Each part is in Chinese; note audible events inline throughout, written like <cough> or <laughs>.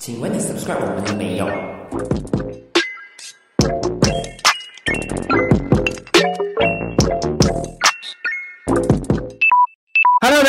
请问你 subscribe 我们了没有？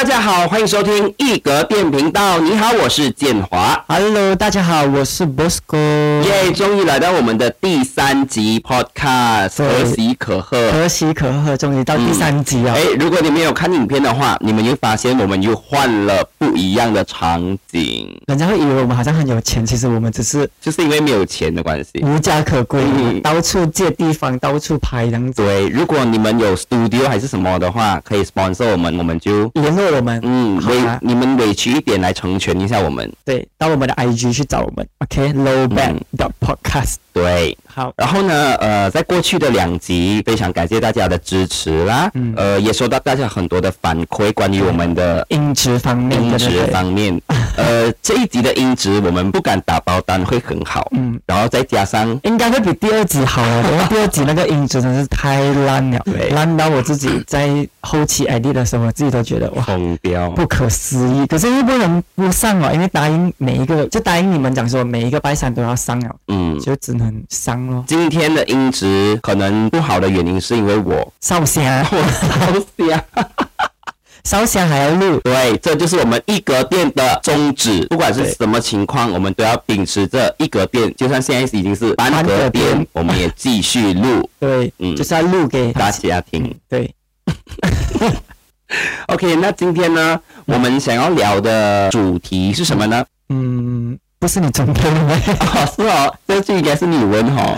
家好，欢迎收听一格电频道。你好，我是建华。Hello，大家好，我是 Bosco。耶，终于来到我们的第三集 Podcast，可喜可贺。可喜可贺，终于到第三集了。哎，如果你没有看影片的话，你们就发现我们又换了不一样的场景，人家会以为我们好像很有钱，其实我们只是就是因为没有钱的关系。无家可归，嗯到处借地方，到处拍这样子。对，如果你们有 studio 还是什么的话，可以 sponsor 我们，我们就联络我们，嗯委你们委屈一点来成全一下我们。对，到我们的 IG 去找我们。OK，low back 的 podcast。对，好，然后呢，呃，在过去的两集，非常感谢大家的支持啦，嗯。呃，也收到大家很多的反馈，关于我们的音质方面，音质方面，呃，<laughs> 这一集的音质我们不敢打包单会很好，嗯，然后再加上应该会比第二集好了，因为第二集那个音质真是太烂了 <laughs> 对，烂到我自己在后期 edit 的时候，我自己都觉得哇。不可思议，可是又不能不上哦，因为答应每一个，就答应你们讲说每一个拜山都要上了，嗯。就只能上咯。今天的音质可能不好的原因是因为我烧香，我烧香，<laughs> 烧香还要录，对，这就是我们一格店的宗旨。不管是什么情况，我们都要秉持着一格店，就算现在已经是半半格店，我们也继续录对，嗯就是要录给大家听。对，<laughs> <laughs> OK，那今天呢，我们想要聊的主题是什么呢？嗯，不是你准备的吗？<laughs> 哦，是哦，这句应该是你问哦。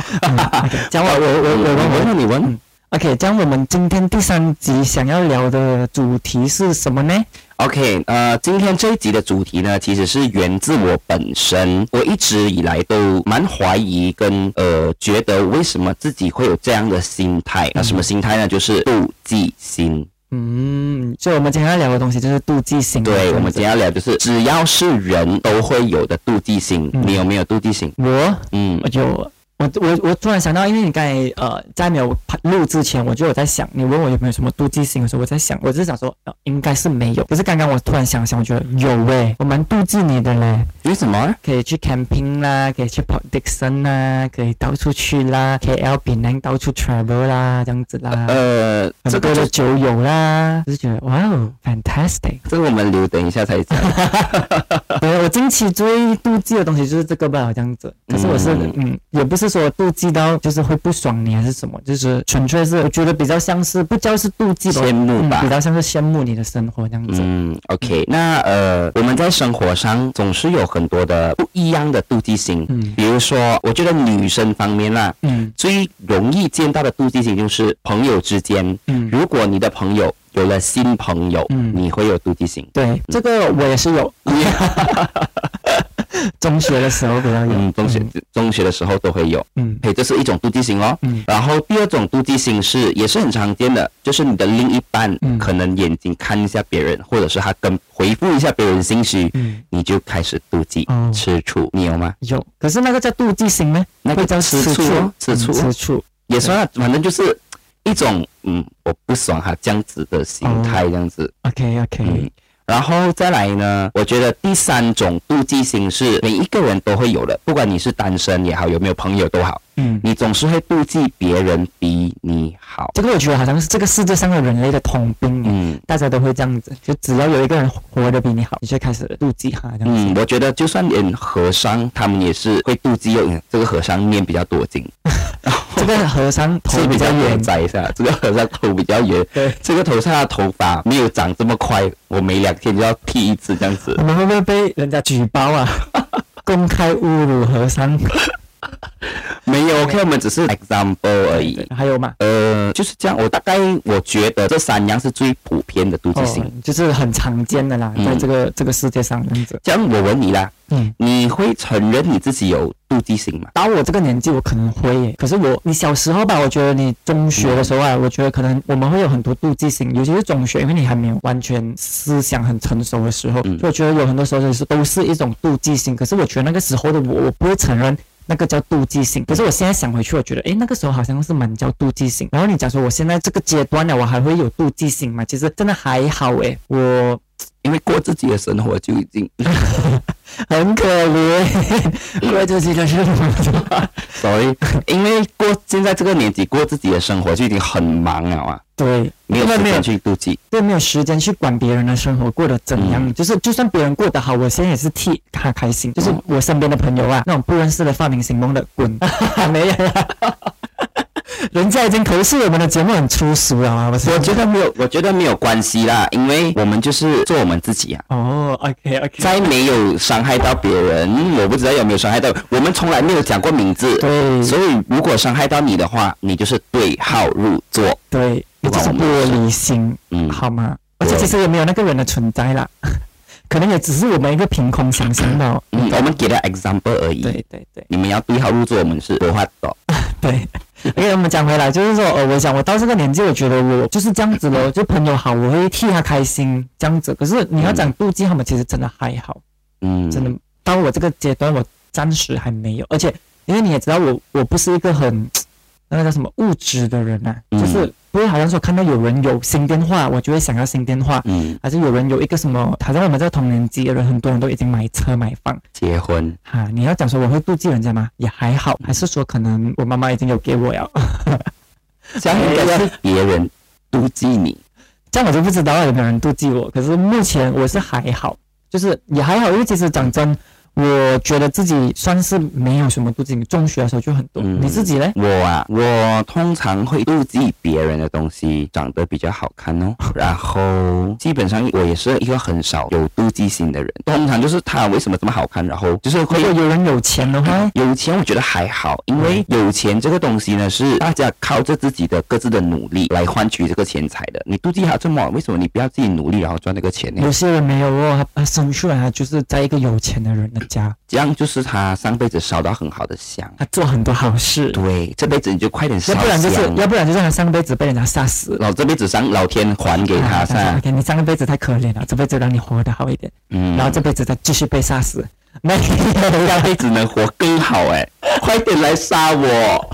讲 <laughs> 我我我我我我我问你问嗯。OK，讲我们今天第三集想要聊的主题是什么呢？OK，呃，今天这一集的主题呢，其实是源自我本身。我一直以来都蛮怀疑跟呃，觉得为什么自己会有这样的心态？那什么心态呢？就是妒忌心。嗯，所以我们今天要聊的东西就是妒忌心。对，我们今天要聊就是，只要是人都会有的妒忌心。嗯你有没有妒忌心？我嗯我就我我我突然想到，因为你刚才呃在没有录之前，我就有在想，你问我有没有什么妒忌心的时候，我在想，我只是想说，呃、应该是没有。可是刚刚我突然想想，我觉得有诶，我蛮妒忌你的嘞，有什么？可以去 camping 啦，可以去跑 Dixon 啦，可以到处去啦，KL 槟南到处 travel 啦，这样子啦，呃，这个就很多的酒友啦，就是觉得哇哦，fantastic。这个我们留等一下才讲。<laughs> 对我近期最妒忌的东西就是这个吧，这样子。可是我是嗯嗯也不是说妒忌到就是会不爽你还是什么，就是纯粹是我觉得比较像是不叫是妒忌吧，羡慕吧。嗯，比较像是羡慕你的生活这样子。嗯，OK，那呃，我们在生活上总是有很多的不一样的妒忌心。嗯。比如说，我觉得女生方面啦，嗯。最容易见到的妒忌心就是朋友之间，嗯，如果你的朋友有了新朋友，嗯。你会有妒忌心。对，这个我也是有。<laughs> 中学的时候比较有，嗯，中学、中学的时候都会有，嗯。嘿，这是一种妒忌心哦。嗯。然后第二种妒忌心是也是很常见的，就是你的另一半嗯。可能眼睛看一下别人，或者是他跟回复一下别人信息，嗯。你就开始妒忌、哦。吃醋，你有吗？有，可是那个叫妒忌心呢？那个叫吃醋吃醋？嗯吃醋。也算啊，反正就是一种嗯，我不爽他这样子的心态，这样子。OK OK，嗯，然后再来呢，我觉得第三种妒忌心是每一个人都会有的，不管你是单身也好，有没有朋友都好，嗯，你总是会妒忌别人比你好。这个我觉得好像是这个世界上的人类的通病。嗯大家都会这样子，就只要有一个人活得比你好，你就开始妒忌他这样子。嗯，我觉得就算连和尚他们也是会妒忌，哦这个和尚念比较多经，<laughs> 这个和尚头比较圆远，摘一下，这个和尚头比较圆，对，这个头上的头发没有长这么快，我每两天就要剃一次这样子我。们会不会被人家举报啊？<laughs> 公开侮辱和尚 <laughs> 没有，OK，我们只是 example 而已。还有吗？呃，就是这样。我大概我觉得这三样是最普遍的妒忌心。哦，就是很常见的啦，嗯在这个这个世界上这样子。这样我问你啦，嗯，你会承认你自己有妒忌心吗？到我这个年纪，我可能会耶。可是我，你小时候吧，我觉得你中学的时候啊，我觉得可能我们会有很多妒忌心，尤其是中学，因为你还没有完全思想很成熟的时候，嗯所以我觉得有很多时候就是都是一种妒忌心。可是我觉得那个时候的我，我不会承认。那个叫妒忌心，可是我现在想回去，我觉得，诶，那个时候好像是蛮叫妒忌心。然后你讲说我现在这个阶段了，我还会有妒忌心吗？其实真的还好，诶，我因为过自己的生活就已经 <laughs> 很可怜，过自己的生活。所以因为过现在这个年纪过自己的生活就已经很忙了啊，对，没有时间去妒忌。对，没有时间去管别人的生活过得怎样。嗯就是就算别人过得好，我现在也是替他开心。就是我身边的朋友啊，那种不认识的发明星梦的滚，<laughs> 没有啦。<laughs> 人家已经投诉我们的节目很粗俗了啊！我觉得没有，我觉得没有关系啦，因为我们就是做我们自己啊。哦，OK OK，在没有伤害到别人，我不知道有没有伤害到，我们从来没有讲过名字，对所以如果伤害到你的话，你就是对号入座。对，你就是玻璃心，嗯，好吗？而且其实也没有那个人的存在啦，<laughs> 可能也只是我们一个凭空想象的。嗯，我们给了 example 而已。对对对你们要对号入座，我们是不话的。<laughs> 对。<laughs> OK，我们讲回来，就是说，呃，我想我到这个年纪，我觉得我就是这样子咯，<laughs> 就朋友好，我会替他开心这样子。可是你要讲妒忌他们，其实真的还好，嗯，真的到我这个阶段，我暂时还没有。而且因为你也知道我，我不是一个很那个叫什么物质的人呐、嗯就是不会好像说看到有人有新电话，我就会想要新电话，嗯，还是有人有一个什么，好像我们这个同年纪的人，很多人都已经买车买房结婚，哈、你要讲说我会妒忌人家吗？也还好，还是说可能我妈妈已经有给我了，这样应该是别人妒忌你。这样我就不知道有没有人妒忌我。可是目前我是还好，就是也还好，因为其实讲真，我觉得自己算是没有什么妒忌。中学的时候就很多，嗯你自己呢？我啊，我通常会妒忌别人的东西长得比较好看哦，<laughs> 然后基本上我也是一个很少有妒忌心的人。通常就是他为什么这么好看，然后就是会有人有钱的话，有钱，我觉得还好，因为有钱这个东西呢，是大家靠着自己的各自的努力来换取这个钱财的。你妒忌他这么，为什么你不要自己努力，然后赚那个钱呢有？些人没有哦，他他生出来他就是在一个有钱的人的家，这样就是他上辈子烧到很好的香。他做很多好事，对，这辈子你就快点烧要不然就是，要不然就是他上辈子被人家杀死了。然后这辈子上老天还给他啊噻。OK，你上辈子太可怜了，这辈子让你活得好一点，嗯，然后这辈子再继续被杀死。<laughs> 没有下辈子能活更好哎，快点来杀我。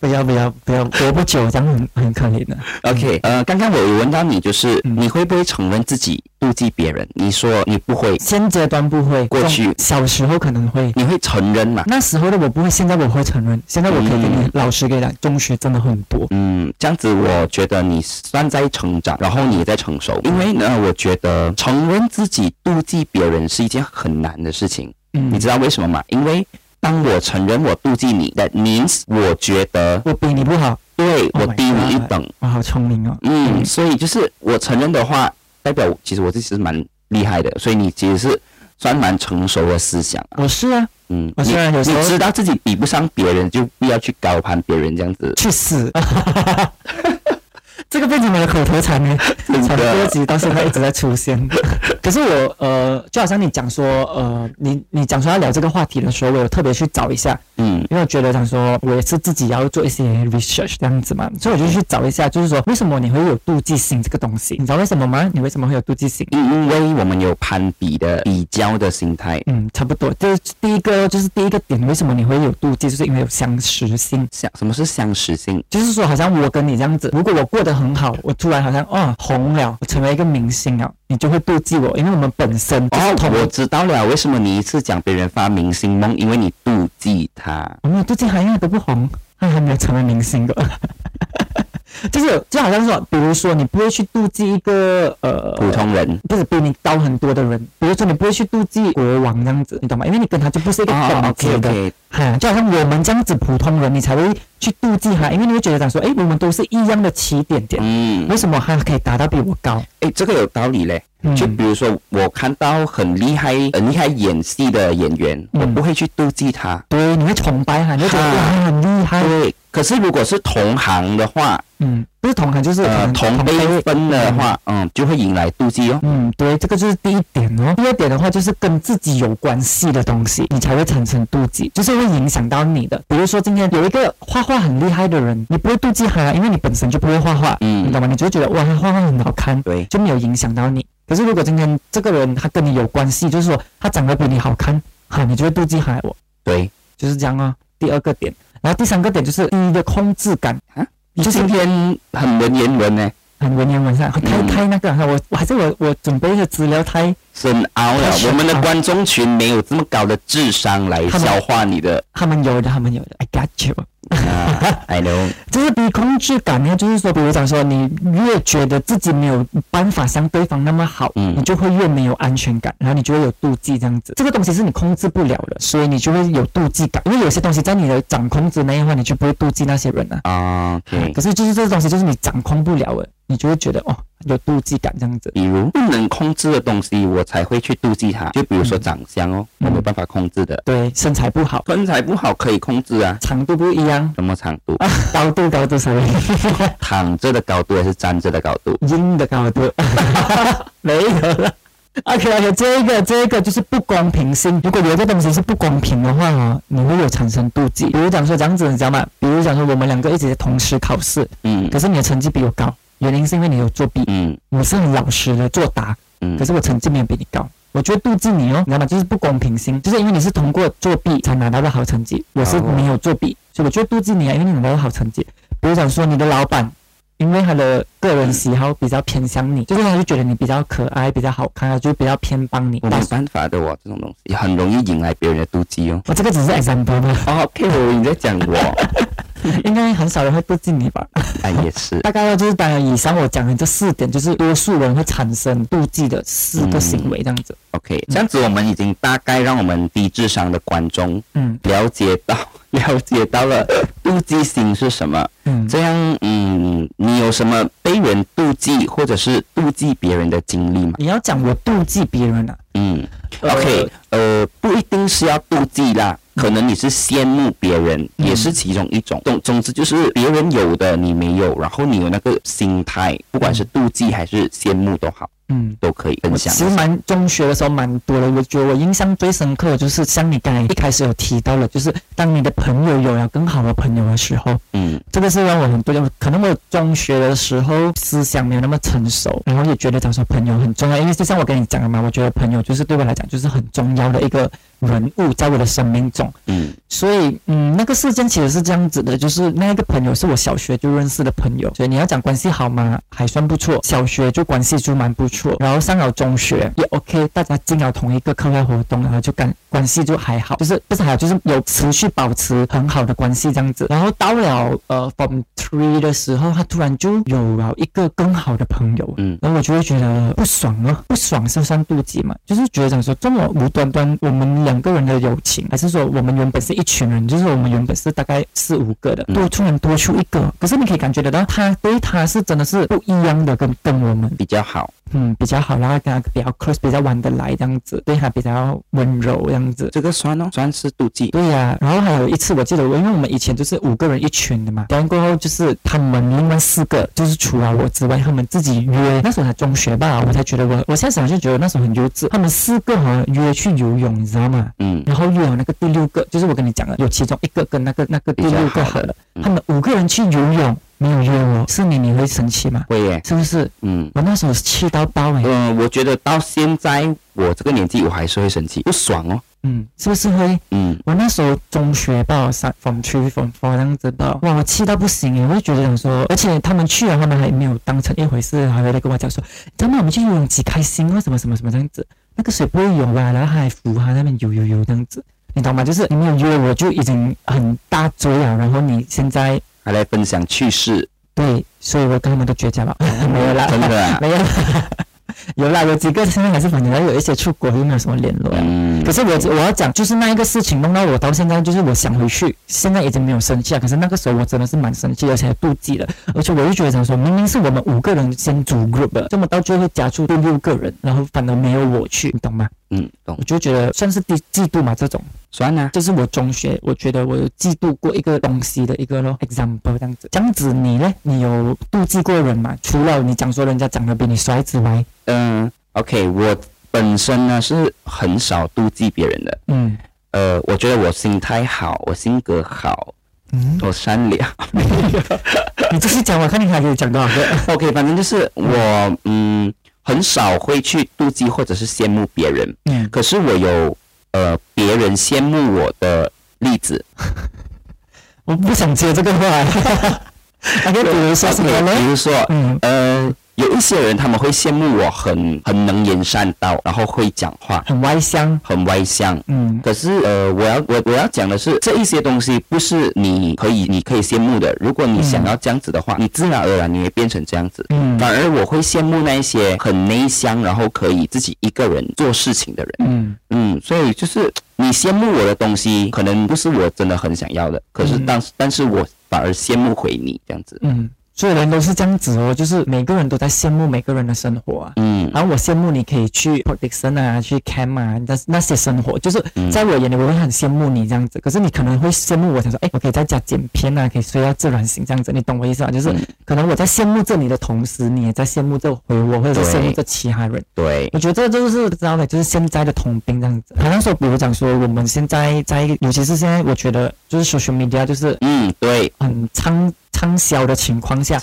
不要不要不要，活不久这样很很可怜的。OK，呃，刚刚我有问到你，就是嗯你会不会承认自己妒忌别人？你说你不会，现阶段不会，过去小时候可能会。你会承认吗？那时候的我不会，现在我会承认。现在我可以跟你、嗯老实跟你讲，中学真的很多。嗯，这样子我觉得你算在成长，然后你也在成熟。因为呢，我觉得承认自己妒忌别人是一件很难的事情。嗯你知道为什么吗？因为当我承认我妒忌你，that means 我觉得我比你不好，对 Oh 我低你一等。我好聪明哦。嗯，所以就是我承认的话，代表其实我自己是蛮厉害的，所以你其实是算蛮成熟的思想啊。我是啊，嗯，我虽然有时候你知道自己比不上别人，就不要去高攀别人这样子。去死！<laughs> <laughs> 这个变成我的口头禅呢，<laughs> 从多集到现在一直在出现。<laughs> 可是我呃，就好像你讲说呃，你你讲说要聊这个话题的时候，我有特别去找一下，嗯因为我觉得想说我也是自己要做一些 research 这样子嘛，所以我就去找一下，就是说为什么你会有妒忌心这个东西？你知道为什么吗？你为什么会有妒忌心？因为我们有攀比的比较的心态。嗯，差不多，就是第一个，就是第一个点，为什么你会有妒忌？就是因为有相识性。相什么是相识性？就是说，好像我跟你这样子，如果我过得很好，我突然好像哦红了，我成为一个明星了，你就会妒忌我，因为我们本身哦，我知道了，为什么你一次讲别人发明星梦，因为你妒忌他。我们妒忌他，因为都不红，他还没有成为明星的。就是就好像说，比如说你不会去妒忌一个呃普通人。不是比你高很多的人，比如说你不会去妒忌国王这样子，你懂吗？因为你跟他就不是一个哦等级的。哈，就好像我们这样子普通人，你才会去妒忌他，因为你会觉得讲说，哎，我们都是一样的起点点，嗯，为什么他可以达到比我高？哎，这个有道理嘞。嗯就比如说，我看到很厉害、很厉害演戏的演员，嗯我不会去妒忌他。对，你会崇拜他，你会觉得哇，他很厉害。对，可是如果是同行的话，嗯，不是同行就是可呃，同辈分的话，嗯，就会引来妒忌哦。嗯，对，这个就是第一点哦。第二点的话，就是跟自己有关系的东西，你才会产生妒忌，就是会影响到你的。比如说今天有一个画画很厉害的人，你不会妒忌他，因为你本身就不会画画，嗯你懂吗？你就会觉得哇，他画画很好看，对，就没有影响到你。可是如果今天这个人他跟你有关系，就是说他长得比你好看，哈，你就会妒忌他，我。对。就是这样啊。第二个点，然后第三个点就是第一个控制感，啊，你今天很文言文呢。很文言文上，太嗯。太那个，我我还是我我准备的资料太深奥了我们的奥观众群没有这么高的智商来消化你的他们有的，他们有的，I got you。<laughs> 啊，I know，<laughs> 就是比控制感呢，就是说，比如讲说，你越觉得自己没有办法像对方那么好，嗯你就会越没有安全感，然后你就会有妒忌这样子。这个东西是你控制不了的，所以你就会有妒忌感。因为有些东西在你的掌控之内的话，你就不会妒忌那些人啊。啊，OK，可是就是这个东西，就是你掌控不了的，你就会觉得哦，有妒忌感这样子。比如不能控制的东西，我才会去妒忌它。就比如说长相哦，嗯我没有办法控制的，对，身材不好，身材不好可以控制啊，长度不一样，什么长度，啊高度高度，sorry，躺着的高度还是站着的高度？阴的高度，<laughs> 没有了。OK OK，这一个这一个就是不公平性。如果有一个东西是不公平的话哦，你会有产生妒忌。比如讲说这样子，你知道吗？比如讲说我们两个一起同时考试，嗯可是你的成绩比我高，原因是因为你有作弊，嗯我是很老实的作答，嗯可是我成绩没有比你高。我觉得妒忌你哦，你知道吗？就是不公平心，就是因为你是通过作弊才拿到的好成绩，我是哦没有作弊，所以我觉得妒忌你啊，因为你拿到好成绩。比如讲说你的老板，因为他的个人喜好比较偏向你，就是他就觉得你比较可爱、比较好看，他就比较偏帮你。我没办法的哦，这种东西很容易引来别人的妒忌哦。我这个只是 example 嘛，哦，OK，我你在讲我，<laughs> 应该很少人会妒忌你吧？啊也是，大概就是当然以上我讲的这四点，就是多数人会产生妒忌的四个行为这样子。OK，这样子我们已经大概让我们低智商的观众嗯 <laughs> 了解到了解到了妒忌心是什么。嗯，这样，嗯，你有什么被人妒忌或者是妒忌别人的经历吗？你要讲我妒忌别人啊，嗯。呃，OK，呃，不一定是要妒忌啦，可能你是羡慕别人，嗯。也是其中一种。总总之就是别人有的你没有，然后你有那个心态，不管是妒忌还是羡慕都好，嗯。都可以分享其实蛮中学的时候蛮多的，我觉得我印象最深刻的就是像你刚才一开始有提到了，就是当你的朋友有了更好的朋友的时候，嗯。这个是让我很多人，可能我中学的时候思想没有那么成熟，然后也觉得找说朋友很重要，因为就像我跟你讲的嘛，我觉得朋友就是对我来讲就是很重要的一个人物在我的生命中，嗯。所以嗯，那个事件其实是这样子的，就是那一个朋友是我小学就认识的朋友，所以你要讲关系好吗？还算不错，小学就关系就蛮不错，然后上了中学也 OK，大家进了同一个课外活动，然后就感关系就还好，就是不是还好，就是有持续保持很好的关系这样子。然后到了呃 Form Three 的时候，他突然就有了一个更好的朋友，嗯。然后我就会觉得不爽哦，不爽是算妒忌嘛，就是觉得讲说这么无端端我们两个人的友情，还是说我们原本是一群人，就是我们原本是大概四五个的，嗯多突然多出一个，可是你可以感觉得到他对他是真的是不一样的，跟跟我们比较好。嗯比较好，然后跟他比较 close，比较玩得来这样子，对他比较温柔这样子。这个算哦，算是妒忌。对呀、然后还有一次，我记得我，因为我们以前就是五个人一群的嘛，然后过后就是他们另外四个，就是除了我之外，他们自己约，那时候才中学吧，我才觉得我，我现在想就觉得那时候很幼稚，他们四个哈约去游泳，你知道吗？嗯然后约了那个第六个，就是我跟你讲的，有其中一个跟那个那个第六个好了，嗯他们五个人去游泳，没有约我，是你你会生气吗？会耶。是不是？嗯我那时候气到爆诶、嗯、我觉得到现在我这个年纪，我还是会生气，不爽哦。嗯，是不是会？嗯我那时候中学吧，三 from three from four 这样子吧，哇，我气到不行诶，我就觉得想说，而且他们去了，他们还没有当成一回事，还会来跟我讲说，咱们我们去游泳几开心啊，什么什么什么这样子，那个水不会游啊，然后他还扶他那边游游游这样子，你懂吗？就是你没有约我就已经很大追了，然后你现在还来分享趣事，对，所以我跟他们都绝交了，<laughs> <laughs> 没有啦，真的啊。没有啦，<laughs> 有啦，有几个现在还是反正还有一些出国又没有什么联络可是我我要讲，就是那一个事情弄到我到现在，就是我想回去，现在已经没有生气了。可是那个时候我真的是蛮生气，而且还妒忌的。而且我就觉得想说，明明是我们五个人先组 group 的，这么到最后加出第六个人，然后反而没有我去，你懂吗？嗯，懂我，就觉得算是第嫉妒嘛，这种。算啊。这是我中学，我觉得我有嫉妒过一个东西的一个咯 example 这样子。这样子你呢？你有妒忌过人吗？除了你讲说人家长得比你帅之外，嗯，OK，我本身呢是很少妒忌别人的。嗯呃，我觉得我心态好，我性格好，嗯，我善良。<laughs> 你继续讲，我看你还可以讲多少个。<laughs> OK，反正就是我嗯很少会去妒忌或者是羡慕别人，嗯，可是我有呃别人羡慕我的例子。<laughs> 我不想接这个话。<laughs> OK，比如说什么 OK，比？如说，嗯呃，有一些人他们会羡慕我很很能言善道，然后会讲话，很外向，很外向。嗯可是，呃，我要我我要讲的是，这一些东西不是你可以你可以羡慕的。如果你想要这样子的话，你自然而然你会变成这样子。嗯反而我会羡慕那一些很内向，然后可以自己一个人做事情的人。嗯嗯，所以就是你羡慕我的东西，可能不是我真的很想要的，可是嗯当、但是我反而羡慕回你这样子。嗯，所有人都是这样子哦，就是每个人都在羡慕每个人的生活啊。嗯然后我羡慕你可以去 Port Dickson 啊，去 Cam 啊，那那些生活，就是嗯在我眼里我会很羡慕你这样子。可是你可能会羡慕我，想说，哎，我可以在家剪片啊，可以睡到自然醒这样子，你懂我意思吧？就是嗯可能我在羡慕着你的同时，你也在羡慕着回我，或者是羡慕着其他人。对，我觉得这就是知道的，就是现在的通病这样子。好像说，比如讲说，我们现在在，尤其是现在，我觉得就是 social media 就是嗯对，很畅畅销的情况下，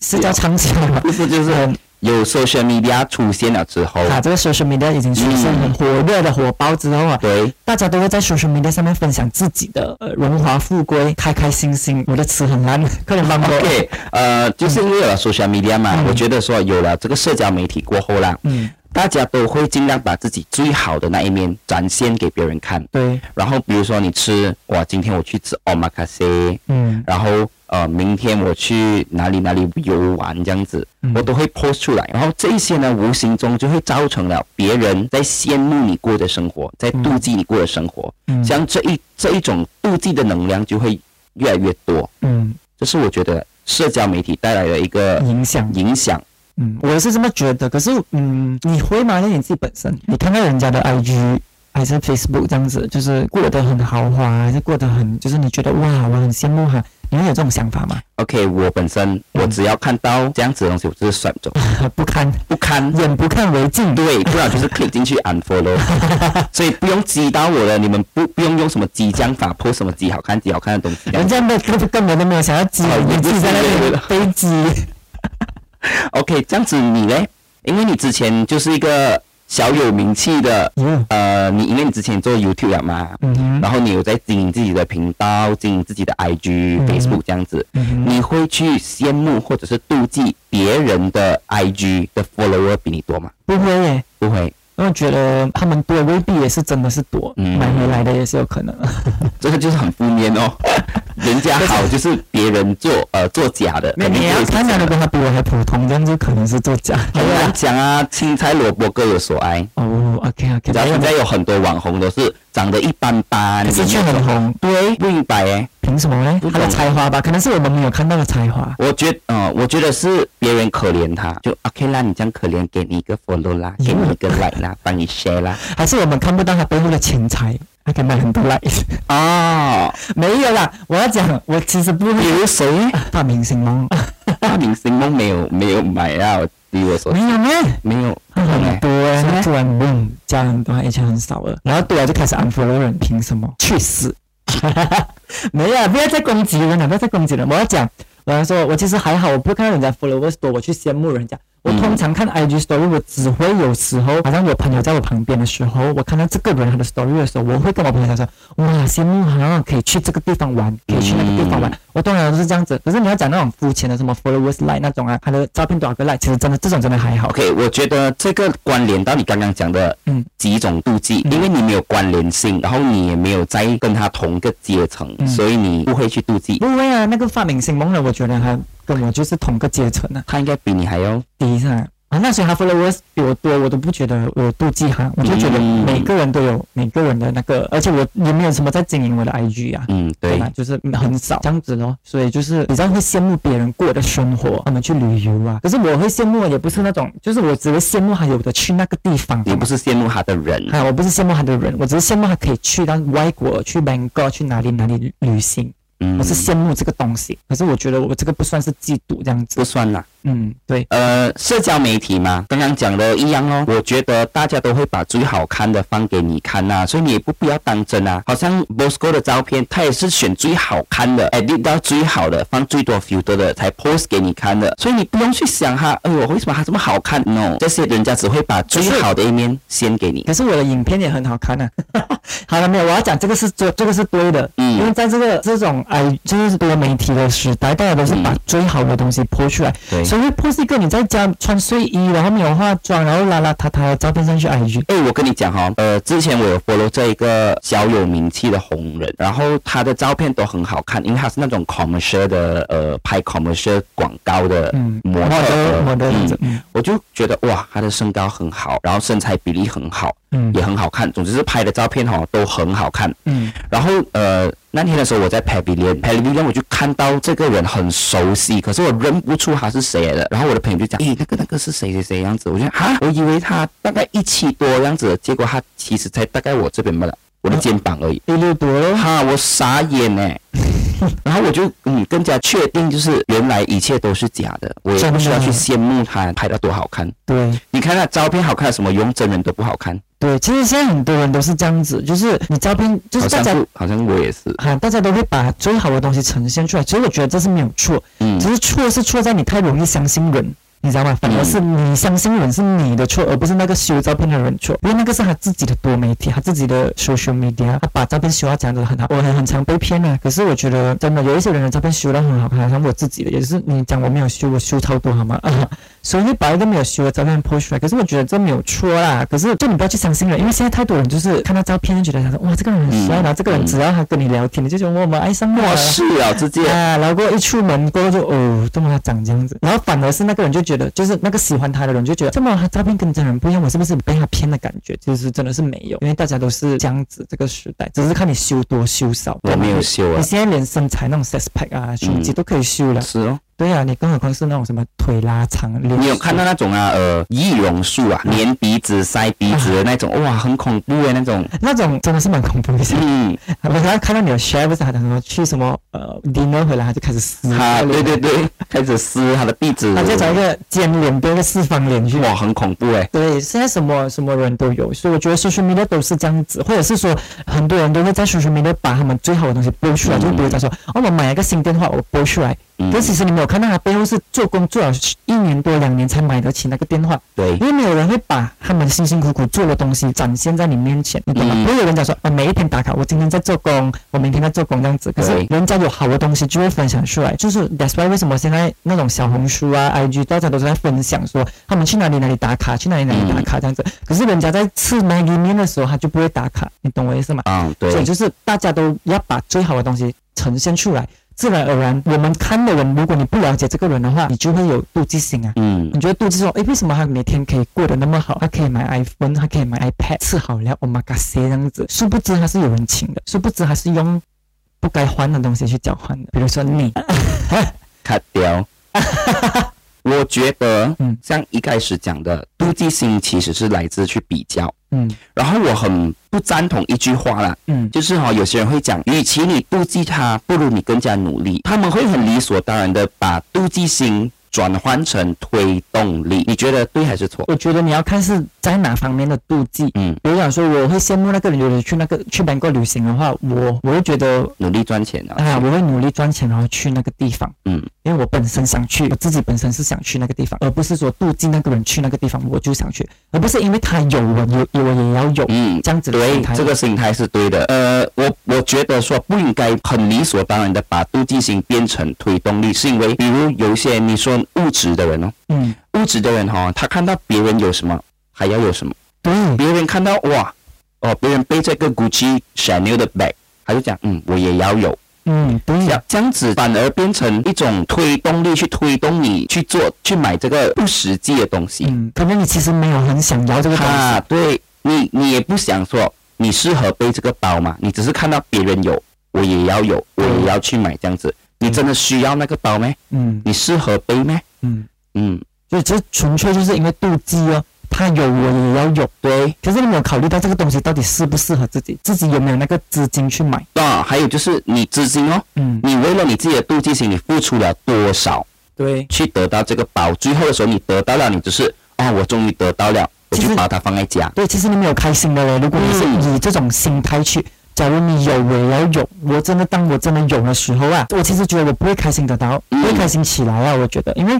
是叫畅销吗？不是就是嗯有 social media 出现了之后，啊，这个 social media 已经出现嗯很火热的火爆之后啊，对，大家都会在 social media 上面分享自己的呃荣华富贵、开开心心。我的词很烂，<laughs> 快点帮我。OK，呃，就是因为有了 social media 嘛，嗯我觉得说有了这个社交媒体过后啦，嗯，大家都会尽量把自己最好的那一面展现给别人看。对，然后比如说你吃，哇，今天我去吃 omakase，嗯然后呃，明天我去哪里哪里游玩这样子，嗯我都会 post 出来。然后这一些呢，无形中就会造成了别人在羡慕你过的生活，在妒忌你过的生活。嗯像这一这一种妒忌的能量就会越来越多。嗯，这是我觉得社交媒体带来的一个影响。影响。嗯，我是这么觉得。可是，嗯，你会吗？那你自己本身，你看看人家的 IG 还是 Facebook 这样子，就是过得很豪华，还是过得很，就是你觉得哇，我很羡慕哈，你们有这种想法吗？OK，我本身我只要看到这样子的东西，我就是甩走，<laughs> 不堪，不堪。眼不看为净。对，不然就是 click 进去 unfollow，<laughs> 所以不用激到我了，你们不不用用什么激将法 post 什么极好看极好看的东西。人家没根根本都没有想要激哦你，自己在那不是边飞机。<laughs> OK，这样子你嘞？因为你之前就是一个小有名气的，嗯呃，你因为你之前做 YouTube 了嘛，然后你有在经营自己的频道，经营自己的 IG、嗯 Facebook 这样子，你会去羡慕或者是妒忌别人的 IG 的 follower 比你多吗？不会耶，不会，因为我觉得他们多未必也是真的是多，嗯买回来的也是有可能。<laughs> 这个就是很负面哦。<laughs> 人家好就是别人做呃做假的，你肯定你要看到，不会是真的如果他比我还普通，这样就可能是作假。很难讲啊，青菜萝卜各有所爱。哦，OK OK，然后现在有很多网红都是长得一般般，可是却很红，对，不明白哎。凭什么呢他的才华吧，可能是我们没有看到的才华。我觉得，嗯、我觉得是别人可怜他，就 OK 啦，你这样可怜，给你一个 follow 啦，<laughs> 给你一个 like 啦，帮你 share 啦。还是我们看不到他背后的钱财，他可以买很多 like。哦，没有啦，我要讲，我其实不比会如谁？<laughs> 大明星梦，<laughs> 大明星梦没有没有买啊？我据我所知没有咩？没有，很多哎、是吗他突然 boom 加很多，他以前很少了，然后对啊就开始 unfollow 人，凭什么？去死！哈 <laughs> 哈没有，不要再攻击人了，不要再攻击人。我要讲，我要说，我其实还好，我不看到人家 followers 多，我去羡慕人家。我嗯通常看 IG story，我只会有时候，好像我朋友在我旁边的时候，我看到这个人他的 story 的时候，我会跟我朋友讲说，哇，羡慕好像可以去这个地方玩，可以去那个地方玩。嗯我通常都是这样子。可是你要讲那种肤浅的，什么 followers like 那种啊，他的照片多少个 like，其实真的这种真的还好。OK，我觉得这个关联到你刚刚讲的嗯几种妒忌，嗯因为你没有关联性，然后你也没有在跟他同个阶层，嗯所以你不会去妒忌。不会啊，那个发明星梦呢，我觉得他跟我就是同个阶层的，他应该比你还要第一上啊，那所以他 followers 比我多，我都不觉得我有妒忌他，我就觉得嗯每个人都有每个人的那个，而且我也没有什么在经营我的 IG 啊。嗯对吧？就是很少这样子咯，所以就是比较会羡慕别人过的生活，他们去旅游啊。可是我会羡慕也不是那种，就是我只会羡慕他有的去那个地方。你不是羡慕他的人，啊，我不是羡慕他的人，我只是羡慕他可以去到外国，去 Bangkok，去哪里哪里旅行。嗯我是羡慕这个东西，可是我觉得我这个不算是嫉妒这样子不。算啦。嗯，对，呃，社交媒体嘛，刚刚讲的一样哦。我觉得大家都会把最好看的放给你看呐、所以你也不必要当真啊。好像 Bosco 的照片，他也是选最好看的，edit 到最好的，放最多 filter 的才 post 给你看的。所以你不用去想哈，哎呦，为什么他这么好看？No，这些人家只会把最好的一面先给你。可是我的影片也很好看啊，<laughs> 好了没有？我要讲这个是这这个是对的，嗯因为在这个这种哎，就是多媒体的时代，大家都是把嗯最好的东西播出来，对。所以会 post 一个你在家穿睡衣，然后没有化妆，然后邋邋遢遢的照片上去 IG，哎，我跟你讲哈、呃，之前我有 follow 这一个小有名气的红人，然后他的照片都很好看，因为他是那种 commercial 的，呃，拍 commercial 广告的嗯，模特。模特儿，模特嗯这嗯。我就觉得哇，他的身高很好，然后身材比例很好，嗯。也很好看，总之是拍的照片哈、都很好看。嗯。然后呃，那天的时候我在 Pavilion，Pavilion 我就看到这个人很熟悉，可是我认不出他是谁来的。然后我的朋友就讲，诶，那个那个是谁谁谁样子？我就哈，我以为他大概一七多样子，结果他其实才大概我这边罢了，我的肩膀而已。一六多了，哈，我傻眼呢。<laughs> 然后我就嗯更加确定，就是原来一切都是假的，我也不需要去羡慕他拍的多好看。对。你看他照片好看，什么用真人都不好看，对，其实现在很多人都是这样子，就是你照片，就是好大家像好像我也是，啊，大家都会把最好的东西呈现出来。其实我觉得这是没有错，嗯只是错是错在你太容易相信人，你知道吗？反而是你相信人是你的错，而不是那个修照片的人错，因为那个是他自己的多媒体，他自己的 social media，他把照片修到这样子很好。我很很常被骗啊，可是我觉得真的有一些人的照片修得很好看，像我自己的也是，你讲我没有修，我修超多好吗？啊，<laughs> 所以会把都没有修的照片 post 出来，可是我觉得这没有错啦。可是就你不要去相信了，因为现在太多人就是看到照片就觉得他说哇这个人很帅，嗯然后这个人只要他跟你聊天，你就觉得我们爱上他了。漠视了直接。啊，然后过一出门过后就哦，怎么他长这样子？然后反而是那个人就觉得，就是那个喜欢他的人就觉得，这么他照片跟真人不一样，我是不是被他骗的感觉？其实真的是没有，因为大家都是这样子，这个时代只是看你修多修少。我没有修啊你，现在连身材那种 sex pack 啊、胸肌嗯都可以修了。是哦。对啊，你更何况是那种什么腿拉长。你有看到那种啊，呃，易容术啊，粘鼻子、塞鼻子的那种，哇，很恐怖的那种。那种真的是蛮恐怖的。嗯，我刚刚看到你的 share 不是他讲什么去什么呃 dinner 回来他就开始撕，他对对对，开始撕他的鼻子，他就找一个尖脸变一个四方脸去。哇，很恐怖哎。对，现在什么什么人都有，所以我觉得 social media 都是这样子，或者是说很多人都会在 social media 把他们最好的东西播出来，嗯就比如他说，哦，我买了个新电话，我播出来，嗯可是其实你没有看到他背后是做工做了一年多两年才买得起那个电话，对因，为没有人会把他们辛辛苦苦做的东西展现在你面前，你懂吗？嗯不会有人讲说，啊，每一天打卡，我今天在做工，我明天在做工这样子。可是人家有好的东西就会分享出来，就是 that's why 为什么现在那种小红书啊、IG 大家都是在分享说他们去哪里哪里打卡，去哪里哪里打卡这样子。可是人家在吃 Maggi 面的时候，他就不会打卡，你懂我意思吗？嗯，对所以，就是大家都要把最好的东西呈现出来，自然而然，我们看的人，如果你不了解这个人的话，你就会有妒忌心啊。嗯你觉得妒忌说，诶，为什么他每天可以过得那么好？他可以买 iPhone，他可以买 iPad，吃好了，Oh my god，这样子，殊不知他是有人情的，殊不知他是用不该换的东西去交换的。比如说你，<laughs> 卡掉。<laughs> 我觉得，嗯像一开始讲的，妒忌心其实是来自去比较。嗯然后我很不赞同一句话啦，嗯就是哈、有些人会讲，与其你妒忌他，不如你更加努力。他们会很理所当然的把妒忌心转换成推动力。你觉得对还是错？我觉得你要看是在哪方面的妒忌。嗯，比如讲说，我会羡慕那个人有人去那个去 Bangkok 旅行的话，我我会觉得努力赚钱啊。啊，我会努力赚钱，然后去那个地方。嗯，因为我本身想去，我自己本身是想去那个地方，而不是说妒忌那个人去那个地方，我就想去，而不是因为他有我有有我也要有，嗯，这样子的对心，态。这个心态是对的。呃，我我觉得说不应该很理所当然的把妒忌心变成推动力，是因为比如有一些你说物质的人哦，嗯，物质的人哈、他看到别人有什么，还要有什么。对，别人看到哇，哦，别人背这个 Gucci、Chanel 的 bag，他就讲，嗯，我也要有。嗯，对呀这样子反而变成一种推动力，去推动你去做、去买这个不实际的东西。嗯，可能你其实没有很想要这个东啊，，对你，你也不想说你适合背这个包嘛，你只是看到别人有，我也要有，我也要去买这样子。你真的需要那个包咩？嗯你适合背咩？嗯，嗯，所以这纯粹就是因为妒忌哦，他有我也要有，对。可是你没有考虑到这个东西到底适不适合自己，自己有没有那个资金去买，啊，还有就是你资金哦，嗯，你为了你自己的妒忌心，你付出了多少？对，去得到这个包，最后的时候你得到了，你只是啊、我终于得到了，我就把它放在家。对，其实你没有开心的嘞。如果你是以这种心态去，假如你有，我也要有。我真的当我真的有的时候啊，我其实觉得我不会开心得到，不嗯会开心起来啊。我觉得，因为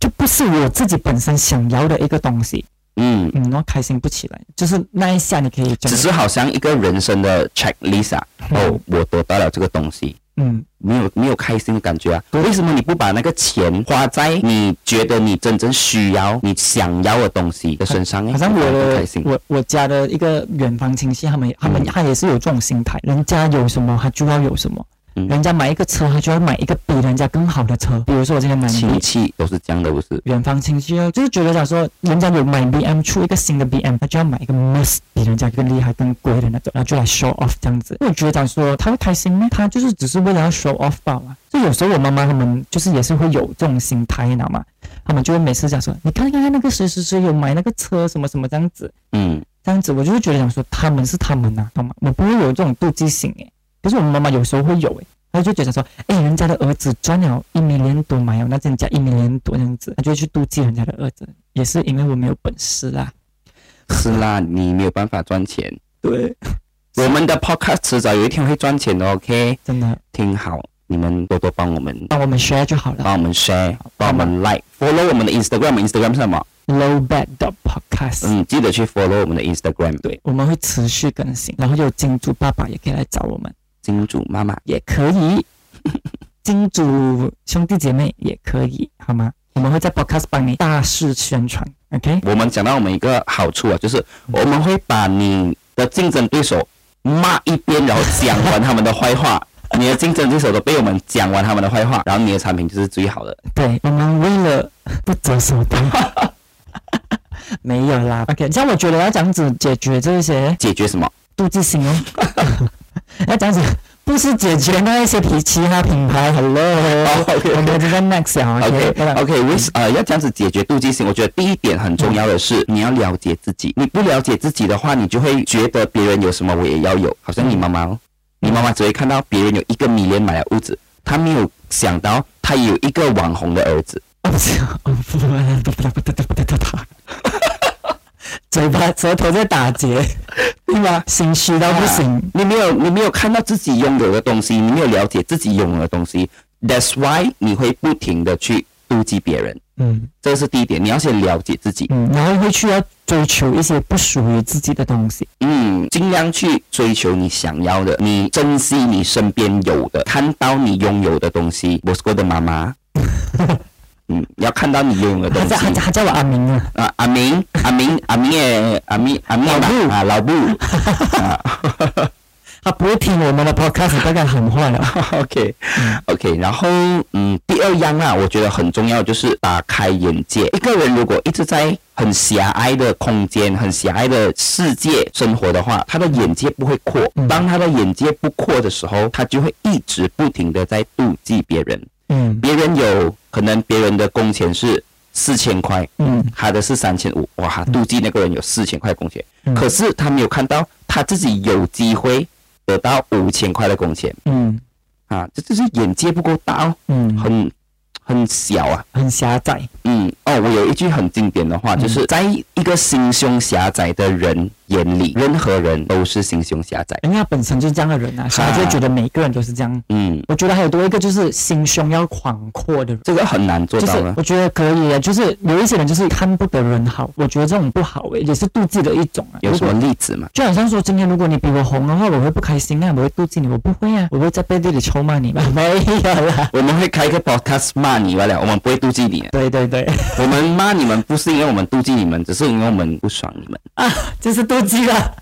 就不是我自己本身想要的一个东西。嗯，嗯，我开心不起来，就是那一下你可以讲只，是好像一个人生的 checklist 啊，哦，我得到了这个东西，嗯，没有没有开心的感觉啊？为什么你不把那个钱花在你觉得你真正需要、你想要的东西的身上呢？好像我的。我我家的一个远房亲戚，他们他们他也是有这种心态，人家有什么他就要有什么，嗯人家买一个车，他就要买一个比人家更好的车。比如说我这个男亲。戚都是这样的，不是？远方亲戚哦，就是觉得讲说，人家有买 BM 出一个新的 BM，他就要买一个 Merc 比人家更厉害、更贵的那种，然后就来 show off 这样子。我觉得讲说他会开心吗？他就是只是为了要 show off 罢了。就有时候我妈妈他们就是也是会有这种心态，你知道吗？他们就会每次讲说，你看看看那个谁谁谁有买那个车什么什么这样子，嗯，这样子，我就会觉得讲说他们是他们呐、懂吗？我不会有这种妒忌心诶。可是我们妈妈有时候会有诶，她就觉得说，诶，人家的儿子赚了一米连多买哦，那人家一米连多这样子，她就会去妒忌人家的儿子，也是因为我没有本事啦。是啦，你没有办法赚钱。对，我们的 podcast 迟早有一天会赚钱的，OK？真的，听好，你们多多帮我们，帮我们 share 就好了。帮我们 share，帮我们 like，follow 我们的 Instagram，Instagram 是什么？Low bad dot podcast，、嗯，记得去 follow 我们的 Instagram。对，我们会持续更新，然后有金主爸爸也可以来找我们，金主妈妈，也可以，<laughs> 金主兄弟姐妹也可以，好吗？我们会在 podcast 帮你大肆宣传，OK？我们讲到我们一个好处啊，就是我们会把你的竞争对手骂一遍，然后讲完他们的坏话。<laughs> 你的竞争对手都被我们讲完他们的坏话，然后你的产品就是最好的。对，我们为了不择手段，<laughs> 没有啦。OK，这样我觉得要这样子解决这些解决什么？妒忌心哦，要这样子，不是解决那一些其其他品牌。Hello，、我们就在 Next 啊呃要这样子解决妒忌心，我觉得第一点很重要的是你要了解自己。你不了解自己的话，你就会觉得别人有什么我也要有，好像你妈妈哦，你妈妈只会看到别人有一个米莲买了屋子，她没有想到她有一个网红的儿子。<laughs> 嘴巴舌头在打结，<laughs> 对吧？心虚到不行。你没有你没有看到自己拥有的东西，你没有了解自己拥有的东西，That's why 你会不停的去妒忌别人。嗯这是第一点，你要先了解自己，嗯，然后会去要追求一些不属于自己的东西。嗯，尽量去追求你想要的，你珍惜你身边有的，看到你拥有的东西。我是我的妈妈，<laughs> 嗯，要看到你拥有的东他叫他西 <laughs> 叫他叫我阿明啊，啊，阿明，<laughs> 阿明，阿明诶，阿明，阿明老布啊，老布 <laughs> 他不会听我们的 podcast，大概很坏了。，OK OK，然后嗯，第二样啊，我觉得很重要，就是打开眼界。一个人如果一直在很狭隘的空间、很狭隘的世界生活的话，他的眼界不会扩。当他的眼界不扩的时候，他就会一直不停的在妒忌别人。嗯。别人有可能别人的工钱是四千块，嗯。他的是三千五，哇，他妒忌那个人有四千块工钱，嗯。可是他没有看到他自己有机会得到五千块的工钱。嗯。啊，这就是眼界不够大哦，嗯，很很小啊。很狭窄。嗯，哦，我有一句很经典的话，就是在一个心胸狭窄的人眼里，任何人都是心胸狭窄。因为他本身就是这样的人啊，所以他就会觉得每个人都是这样。嗯，我觉得还有多一个就是心胸要宽阔的人。这个很难做就是到的。我觉得可以啊，就是有一些人就是看不得人好，我觉得这种不好诶，也是妒忌的一种啊。有什么例子吗？就好像说，今天如果你比我红的话，我会不开心啊，我会妒忌你，我不会啊，我会在背地里臭骂你吗？没有啦。我们会开一个 podcast 骂你罢了，我们不会妒忌你。对对对，<laughs> 我们骂你们不是因为我们妒忌你们，只是因为我们不爽你们。啊，就是妒忌了。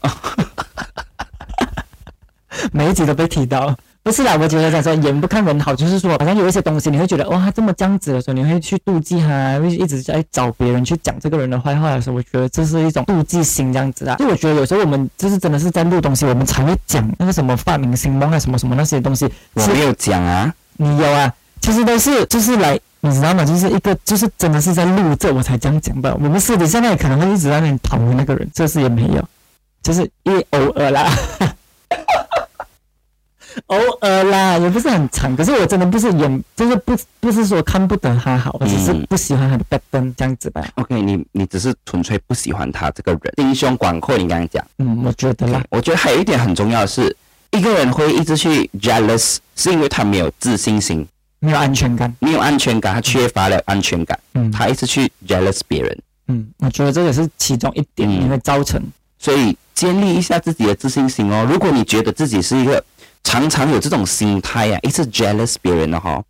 每一集都被提到。不是啦，我觉得讲说眼不看人好，就是说好像有一些东西你会觉得哇，他这么这样子的时候，你会去妒忌他，会一直在找别人去讲这个人的坏话的时候，我觉得这是一种妒忌心这样子啊。就我觉得有时候我们就是真的是在录东西，我们才会讲那个什么发明星梦啊，什么什么那些东西。是我没有讲啊，你有啊，其实都是就是来，你知道吗？就是一个就是真的是在录这我才这样讲吧。我们私底下那里可能会一直在那里讨论那个人，这是也没有，就是一偶尔啦，<laughs> 偶尔啦，也不是很长。可是我真的不是眼，就是不不是说看不得他好，我只是嗯不喜欢他的 b a d 这样子吧。OK，你你只是纯粹不喜欢他这个人，心胸广阔。你刚刚讲，嗯，我觉得啦，我觉得还有一点很重要的是，一个人会一直去 jealous，是因为他没有自信心，没有安全感。没有安全感，他缺乏了安全感，嗯，他一直去 jealous 别人。嗯，我觉得这也是其中一点，嗯你会造成所以建立一下自己的自信心哦。如果你觉得自己是一个常常有这种心态啊，一直 jealous 别人的哈、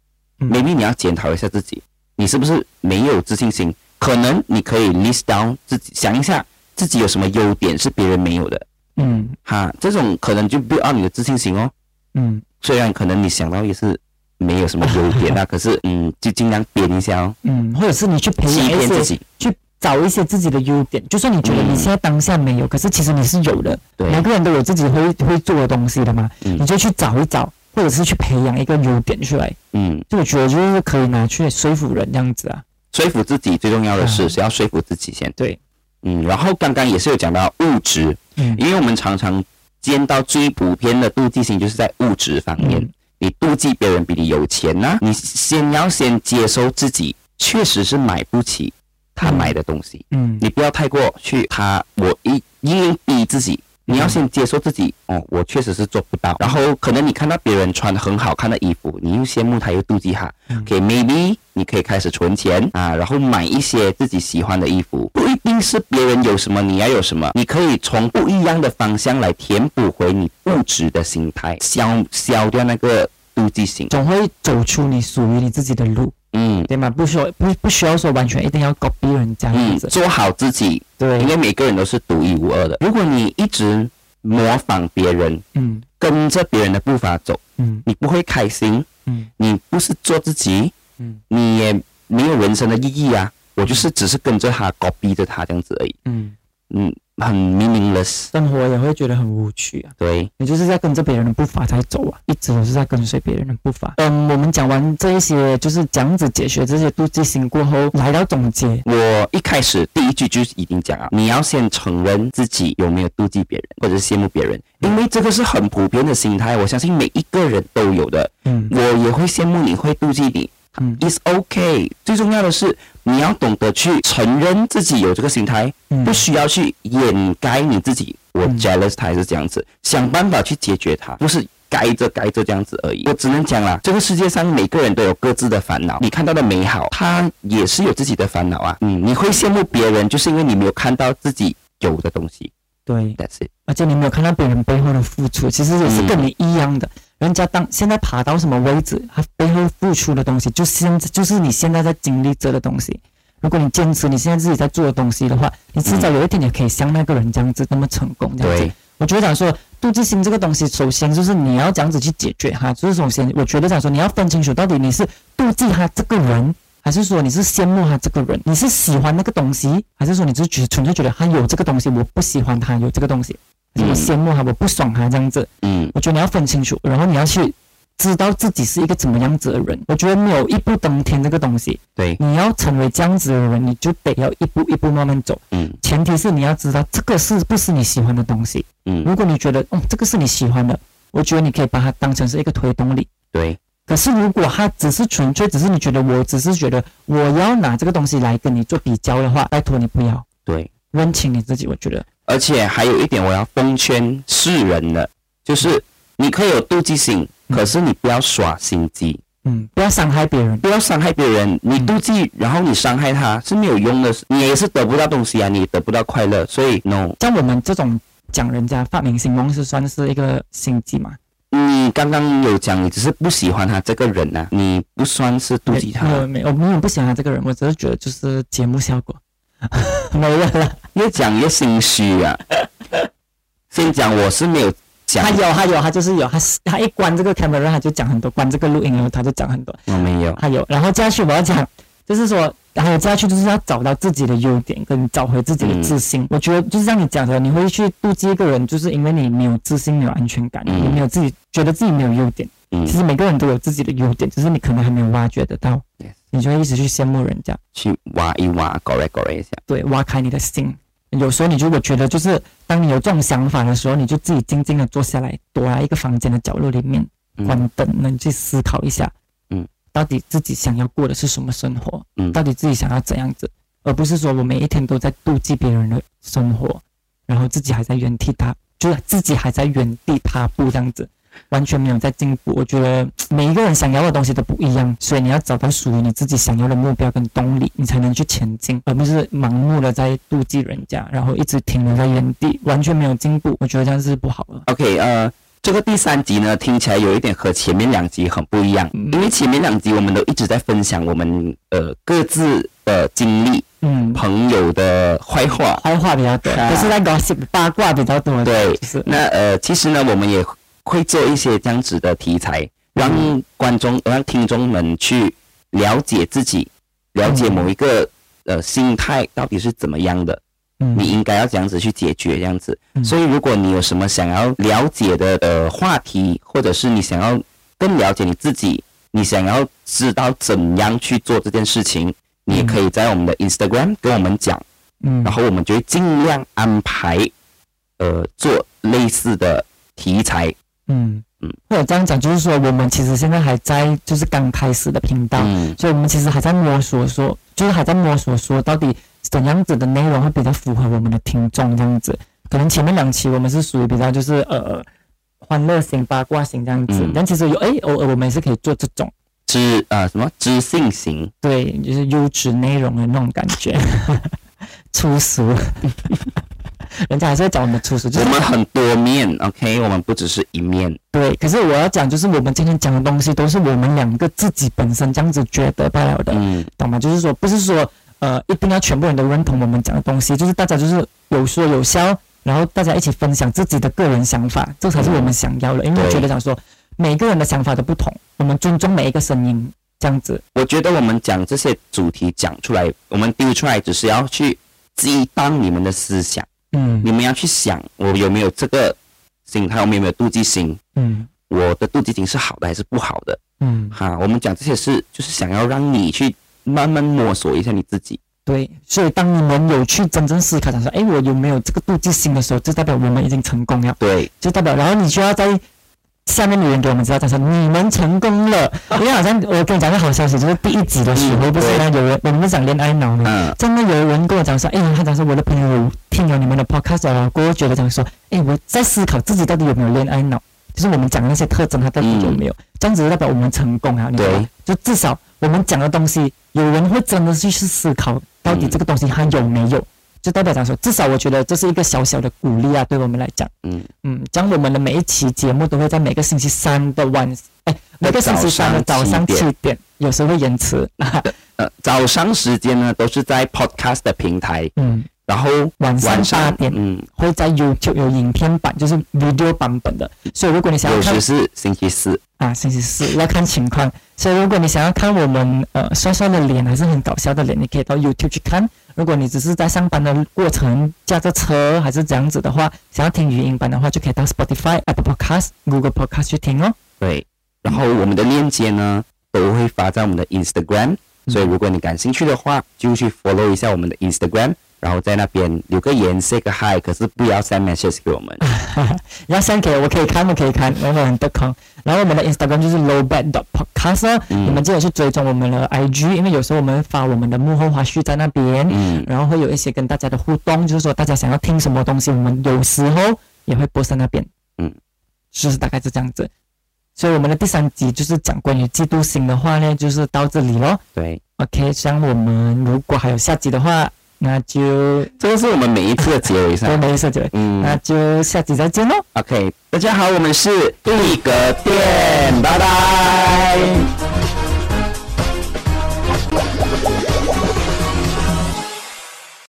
嗯 m a y b e 你要检讨一下自己，你是不是没有自信心？可能你可以 list down 自己，想一下自己有什么优点是别人没有的，嗯哈，这种可能就 build up 你的自信心哦。嗯虽然可能你想到也是没有什么优点啊，<laughs> 可是嗯，就尽量编一下哦，嗯，或者是你去培养一些，自己。去找一些自己的优点，就算你觉得嗯你现在当下没有，可是其实你是有的，对。每个人都有自己会会做的东西的嘛，嗯。你就去找一找，或者是去培养一个优点出来，嗯，就我觉得就是可以拿去说服人这样子啊，说服自己最重要的是嗯是要说服自己先。对，嗯，然后刚刚也是有讲到物质，嗯。因为我们常常见到最普遍的妒忌心就是在物质方面。嗯你妒忌别人比你有钱呢、你先要先接受自己确实是买不起他买的东西，嗯你不要太过去他我一硬逼自己。你要先接受自己，哦，我确实是做不到。然后可能你看到别人穿很好看的衣服，你又羡慕他，又妒忌他。嗯 OK，maybe、你可以开始存钱啊，然后买一些自己喜欢的衣服。不一定是别人有什么你要有什么，你可以从不一样的方向来填补回你物质的心态，消消掉那个妒忌心。总会走出你属于你自己的路，嗯。对吗？不需要不不需要说完全一定要 copy 人家这样嗯，子，做好自己，对。因，为每个人都是独一无二的。如果你一直模仿别人，嗯。跟着别人的步伐走，嗯。你不会开心，嗯。你不是做自己，嗯。你也没有人生的意义啊。我就是只是跟着他，copy 着他这样子而已，嗯，嗯，很 meaningless。生活也会觉得很无趣啊。对，你就是在跟着别人的步伐在走啊，一直都是在跟随别人的步伐。嗯，我们讲完这一些，就是这样子解决这些妒忌心过后，来到总结。我一开始第一句就是已经讲了，你要先承认自己有没有妒忌别人或者是羡慕别人，因为这个是很普遍的心态，我相信每一个人都有的。嗯我也会羡慕你，会妒忌你。嗯 It's okay。最重要的是，你要懂得去承认自己有这个心态，嗯不需要去掩盖你自己。我嗯 jealous 他还是这样子，想办法去解决它，不是该着该着这样子而已。我只能讲啦，这个世界上每个人都有各自的烦恼，你看到的美好，他也是有自己的烦恼啊。嗯，你会羡慕别人，就是因为你没有看到自己有的东西。对，That's it。而且你没有看到别人背后的付出，其实也是跟你一样的。人家当现在爬到什么位置，他背后付出的东西，就现就是你现在在经历着的东西。如果你坚持你现在自己在做的东西的话，你迟早有一天也可以像那个人这样子那么成功。这样子对，我觉得讲说妒忌心这个东西，首先就是你要这样子去解决哈，就是首先我觉得讲说你要分清楚到底你是妒忌他这个人，还是说你是羡慕他这个人，你是喜欢那个东西，还是说你只是觉纯粹觉得他有这个东西，我不喜欢他有这个东西，还是我嗯羡慕他，我不爽他这样子。嗯我觉得你要分清楚，然后你要去知道自己是一个怎么样子的人。我觉得没有一步登天这个东西，对，你要成为这样子的人，你就得要一步一步慢慢走。嗯前提是你要知道这个是不是你喜欢的东西。嗯，如果你觉得，哦，这个是你喜欢的，我觉得你可以把它当成是一个推动力。对，可是如果它只是纯粹只是你觉得，我只是觉得我要拿这个东西来跟你做比较的话，拜托你不要对。认清你自己。我觉得，而且还有一点，我要奉劝世人的，就是你可以有妒忌心，嗯可是你不要耍心机，嗯，不要伤害别人。不要伤害别人。你妒忌，然后你伤害他是没有用的，你也是得不到东西啊，你也得不到快乐。所以，no，像我们这种讲人家发明星梦是算是一个心机嘛？你刚刚有讲，你只是不喜欢他这个人呐、你不算是妒忌他。没有没有，我没有不喜欢他这个人，我只是觉得就是节目效果。<laughs> 没有了，越讲越心虚啊。<laughs> 先讲我是没有讲他，有他有他就是有他他一关这个 camera 他就讲很多，关这个录音然后他就讲很多。我没有。他有，然后接下去我要讲，就是说，然后接下去就是要找到自己的优点，跟找回自己的自信。我觉得就是像你讲的，你会去妒忌一个人，就是因为你没有自信，没有安全感，嗯你没有自己觉得自己没有优点。嗯其，实每个人都有自己的优点，只是你可能还没有挖掘得到你就会一直去羡慕人家，去挖一挖，搞来搞来一下。对，挖开你的心。有时候你如果觉得就是当你有这种想法的时候，你就自己静静的坐下来，躲在一个房间的角落里面，嗯。关灯，那你去思考一下，嗯，到底自己想要过的是什么生活，嗯。到底自己想要怎样子，而不是说我每一天都在妒忌别人的生活，然后自己还在原地踏，就是自己还在原地踏步这样子。完全没有在进步。我觉得每一个人想要的东西都不一样，所以你要找到属于你自己想要的目标跟动力，你才能去前进，而不是盲目的在妒忌人家，然后一直停留在原地，完全没有进步。我觉得这样是不好的。OK，呃，这个第三集呢，听起来有一点和前面两集很不一样，因为前面两集我们都一直在分享我们呃各自的经历、嗯，朋友的坏话。坏话比较多，啊可是在 gossip 八卦比较多。对就是那呃，其实呢，我们也会做一些这样子的题材，让观众、让听众们去了解自己，了解某一个呃心态到底是怎么样的。嗯你应该要这样子去解决，这样子。嗯所以，如果你有什么想要了解的呃话题，或者是你想要更了解你自己，你想要知道怎样去做这件事情，你也可以在我们的 Instagram 跟我们讲，嗯然后我们就会尽量安排呃做类似的题材。嗯。嗯，或者这样讲，就是说我们其实现在还在就是刚开始的频道，嗯，所以我们其实还在摸索说，就是还在摸索说到底怎样子的内容会比较符合我们的听众这样子。可能前面两期我们是属于比较就是呃欢乐型、八卦型这样子，嗯。但其实有哎偶尔我们也是可以做这种。知呃什么知性型，对，就是优质内容的那种感觉，<laughs> 粗俗。<laughs> 人家还是会讲我们粗俗，就是我们很多面，OK，我们不只是一面。对，可是我要讲，就是我们今天讲的东西都是我们两个自己本身这样子觉得罢了的，嗯懂吗？就是说，不是说呃一定要全部人都认同我们讲的东西，就是大家就是有说有笑，然后大家一起分享自己的个人想法，这才是我们想要的。因为我觉得讲说每个人的想法都不同，我们尊重每一个声音，这样子。我觉得我们讲这些主题讲出来，我们丢出来，只是要去激荡你们的思想。嗯你们要去想，我有没有这个心态，我们有没有妒忌心？嗯我的妒忌心是好的还是不好的？嗯，哈，我们讲这些事，就是想要让你去慢慢摸索一下你自己。对。所以当你们有去真正思考，想说，哎，我有没有这个妒忌心的时候，就代表我们已经成功了。对，就代表，然后你就要在下面留言给我们知道，他说你们成功了。<laughs> 因为好像我跟你讲个好消息，就是第一集的时候，嗯不是呢有人我们是讲恋爱脑吗？嗯，真的有人跟我讲说，哎，他讲说我的朋友听了你们的 podcast 了，过后觉得讲说，哎，我在思考自己到底有没有恋爱脑，就是我们讲的那些特征，他到底有没有？这样子代表我们成功啊，你知道吗？就至少我们讲的东西，有人会真的去去思考，到底这个东西它有没有？就代表讲说，至少我觉得这是一个小小的鼓励啊，对我们来讲。嗯嗯，将我们的每一期节目都会在每个星期三的晚，哎，每个星期三的早上七点，有时候会延迟。<laughs> 呃，早上时间呢都是在 podcast 的平台，嗯，然后晚上八点嗯，会在 YouTube 有影片版，就是 video 版本的。所以如果你想要看有时是星期四。啊，星期四要看情况。所以如果你想要看我们呃帅帅的脸，还是很搞笑的脸，你可以到 YouTube 去看。如果你只是在上班的过程驾着车还是这样子的话，想要听语音版的话，就可以到 Spotify、Apple Podcast、Google Podcast 去听哦。对，然后我们的链接呢都会发在我们的 Instagram，所以如果你感兴趣的话，就去 follow 一下我们的 Instagram，然后在那边留个言 say 个 hi，可是不要 send message 给我们。<laughs> 要 send 给我，我可以看，我可以看，我很得空。然后我们的 Instagram 就是 lowbad dot podcast 哦，嗯你们记得去追踪我们的 IG，因为有时候我们会发我们的幕后花絮在那边，嗯，然后会有一些跟大家的互动，就是说大家想要听什么东西，我们有时候也会播在那边。嗯，就是大概是这样子。所以我们的第三集就是讲关于嫉妒心的话呢，就是到这里咯。对，OK，像我们如果还有下集的话，那就，这个是我们每一次的结尾是吧？对，每一次结尾。嗯，那就下期再见喽。OK，大家好，我们是一格店，拜拜。